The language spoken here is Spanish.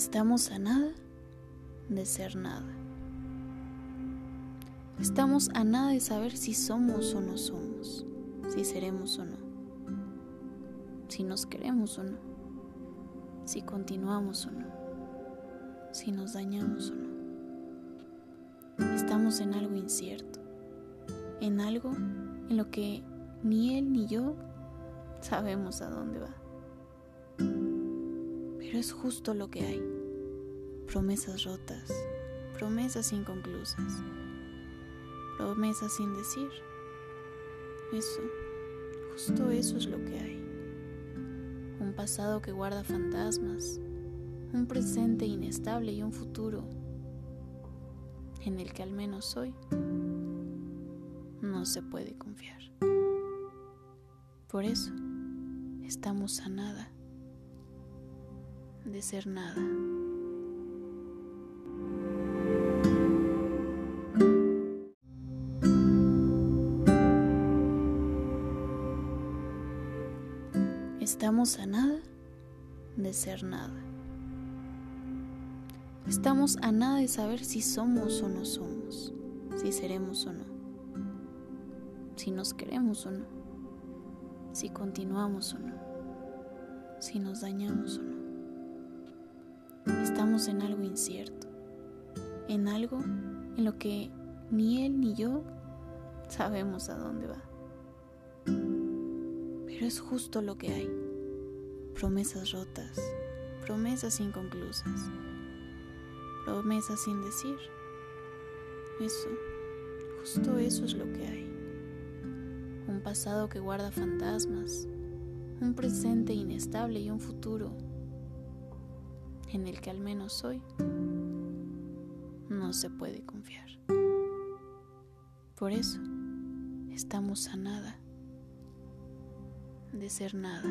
Estamos a nada de ser nada. Estamos a nada de saber si somos o no somos, si seremos o no, si nos queremos o no, si continuamos o no, si nos dañamos o no. Estamos en algo incierto, en algo en lo que ni él ni yo sabemos a dónde va. Pero es justo lo que hay. Promesas rotas, promesas inconclusas, promesas sin decir. Eso, justo eso es lo que hay. Un pasado que guarda fantasmas, un presente inestable y un futuro en el que al menos hoy no se puede confiar. Por eso estamos a nada de ser nada. Estamos a nada de ser nada. Estamos a nada de saber si somos o no somos, si seremos o no, si nos queremos o no, si continuamos o no, si nos dañamos o no. Estamos en algo incierto, en algo en lo que ni él ni yo sabemos a dónde va. Pero es justo lo que hay. Promesas rotas, promesas inconclusas, promesas sin decir. Eso, justo eso es lo que hay. Un pasado que guarda fantasmas, un presente inestable y un futuro en el que al menos hoy no se puede confiar. Por eso estamos a nada de ser nada.